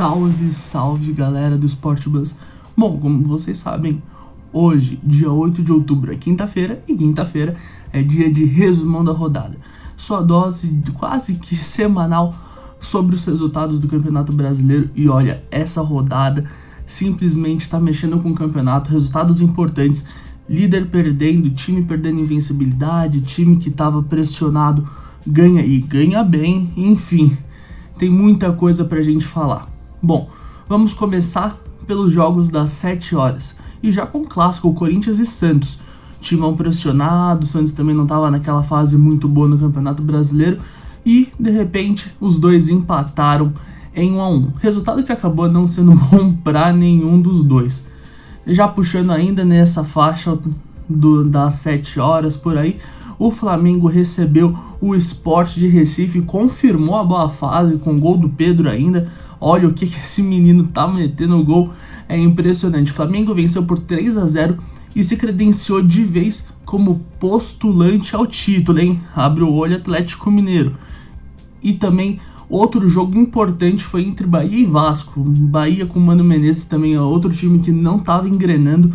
Salve, salve galera do Sport Bus. Bom, como vocês sabem, hoje, dia 8 de outubro, é quinta-feira e quinta-feira é dia de resumão da rodada. Sua dose quase que semanal sobre os resultados do Campeonato Brasileiro e olha, essa rodada simplesmente está mexendo com o campeonato, resultados importantes, líder perdendo, time perdendo invencibilidade, time que estava pressionado ganha e ganha bem, enfim, tem muita coisa pra gente falar. Bom, vamos começar pelos jogos das 7 horas. E já com o clássico, Corinthians e Santos. Timão pressionado, o Santos também não estava naquela fase muito boa no Campeonato Brasileiro. E, de repente, os dois empataram em 1 a 1 Resultado que acabou não sendo bom para nenhum dos dois. Já puxando ainda nessa faixa do, das 7 horas por aí, o Flamengo recebeu o Esporte de Recife, confirmou a boa fase com gol do Pedro ainda. Olha o que, que esse menino tá metendo gol, é impressionante. O Flamengo venceu por 3 a 0 e se credenciou de vez como postulante ao título, hein? Abre o olho Atlético Mineiro. E também outro jogo importante foi entre Bahia e Vasco. Bahia com Mano Menezes também é outro time que não estava engrenando,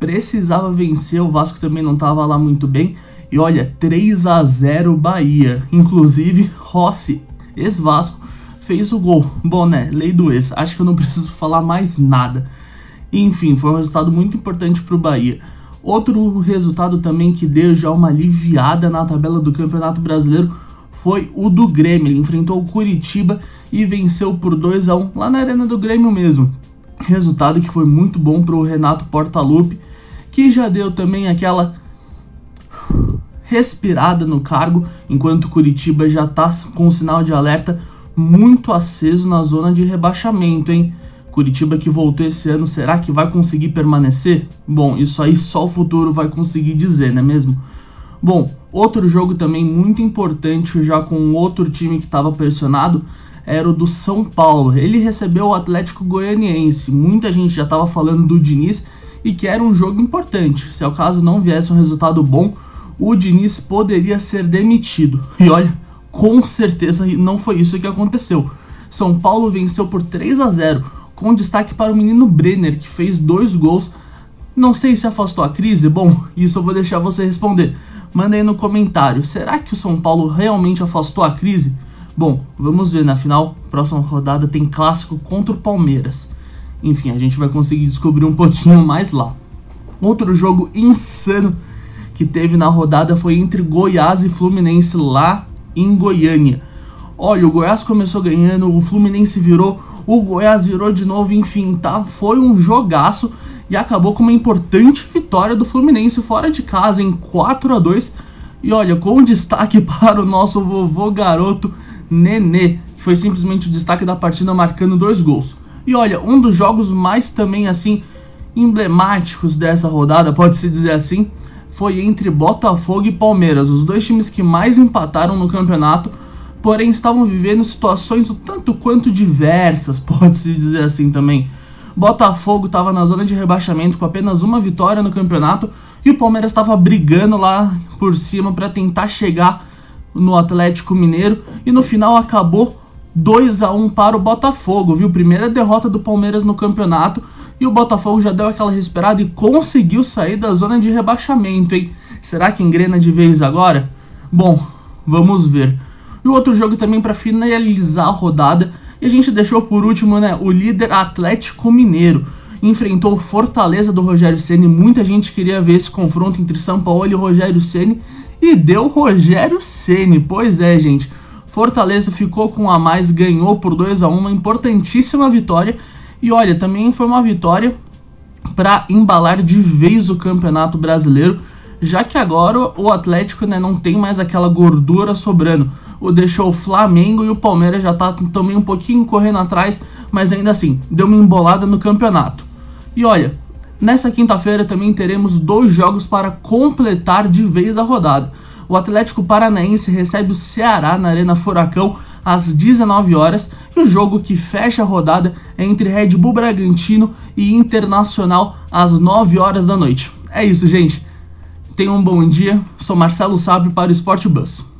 precisava vencer, o Vasco também não estava lá muito bem. E olha, 3 a 0 Bahia. Inclusive, Rossi, ex-Vasco, fez o gol. Bom, né? Lei do ex. Acho que eu não preciso falar mais nada. Enfim, foi um resultado muito importante para o Bahia. Outro resultado também que deu já uma aliviada na tabela do Campeonato Brasileiro foi o do Grêmio. Ele enfrentou o Curitiba e venceu por 2 a 1 lá na Arena do Grêmio mesmo. Resultado que foi muito bom para o Renato Portaluppi, que já deu também aquela respirada no cargo, enquanto Curitiba já está com sinal de alerta muito aceso na zona de rebaixamento, hein? Curitiba que voltou esse ano, será que vai conseguir permanecer? Bom, isso aí só o futuro vai conseguir dizer, não é mesmo? Bom, outro jogo também muito importante, já com outro time que estava pressionado, era o do São Paulo. Ele recebeu o Atlético Goianiense. Muita gente já estava falando do Diniz e que era um jogo importante. Se ao caso não viesse um resultado bom, o Diniz poderia ser demitido. E olha, com certeza não foi isso que aconteceu. São Paulo venceu por 3 a 0, com destaque para o menino Brenner, que fez dois gols. Não sei se afastou a crise, bom, isso eu vou deixar você responder. Manda aí no comentário, será que o São Paulo realmente afastou a crise? Bom, vamos ver, na final, próxima rodada tem clássico contra o Palmeiras. Enfim, a gente vai conseguir descobrir um pouquinho mais lá. Outro jogo insano que teve na rodada foi entre Goiás e Fluminense lá em Goiânia. Olha, o Goiás começou ganhando, o Fluminense virou, o Goiás virou de novo, enfim, tá? Foi um jogaço e acabou com uma importante vitória do Fluminense fora de casa em 4 a 2 E olha, com destaque para o nosso vovô garoto Nenê, que foi simplesmente o destaque da partida marcando dois gols. E olha, um dos jogos mais também assim emblemáticos dessa rodada, pode-se dizer assim, foi entre Botafogo e Palmeiras, os dois times que mais empataram no campeonato, porém estavam vivendo situações o tanto quanto diversas, pode-se dizer assim também. Botafogo estava na zona de rebaixamento com apenas uma vitória no campeonato e o Palmeiras estava brigando lá por cima para tentar chegar no Atlético Mineiro e no final acabou 2 a 1 para o Botafogo, viu? Primeira derrota do Palmeiras no campeonato e o Botafogo já deu aquela respirada e conseguiu sair da zona de rebaixamento, hein? Será que engrena de vez agora? Bom, vamos ver. E o outro jogo também para finalizar a rodada, e a gente deixou por último, né, o líder Atlético Mineiro. Enfrentou Fortaleza do Rogério Ceni. Muita gente queria ver esse confronto entre São Paulo e Rogério Ceni e deu Rogério Ceni. Pois é, gente. Fortaleza ficou com a mais, ganhou por 2 a 1, uma importantíssima vitória e olha, também foi uma vitória para embalar de vez o Campeonato Brasileiro, já que agora o Atlético né, não tem mais aquela gordura sobrando. O deixou o Flamengo e o Palmeiras já tá também um pouquinho correndo atrás, mas ainda assim, deu uma embolada no campeonato. E olha, nessa quinta-feira também teremos dois jogos para completar de vez a rodada. O Atlético Paranaense recebe o Ceará na Arena Furacão às 19 horas e o jogo que fecha a rodada é entre Red Bull Bragantino e Internacional às 9 horas da noite. É isso, gente. Tenham um bom dia. Sou Marcelo Sábio para o Sport Bus.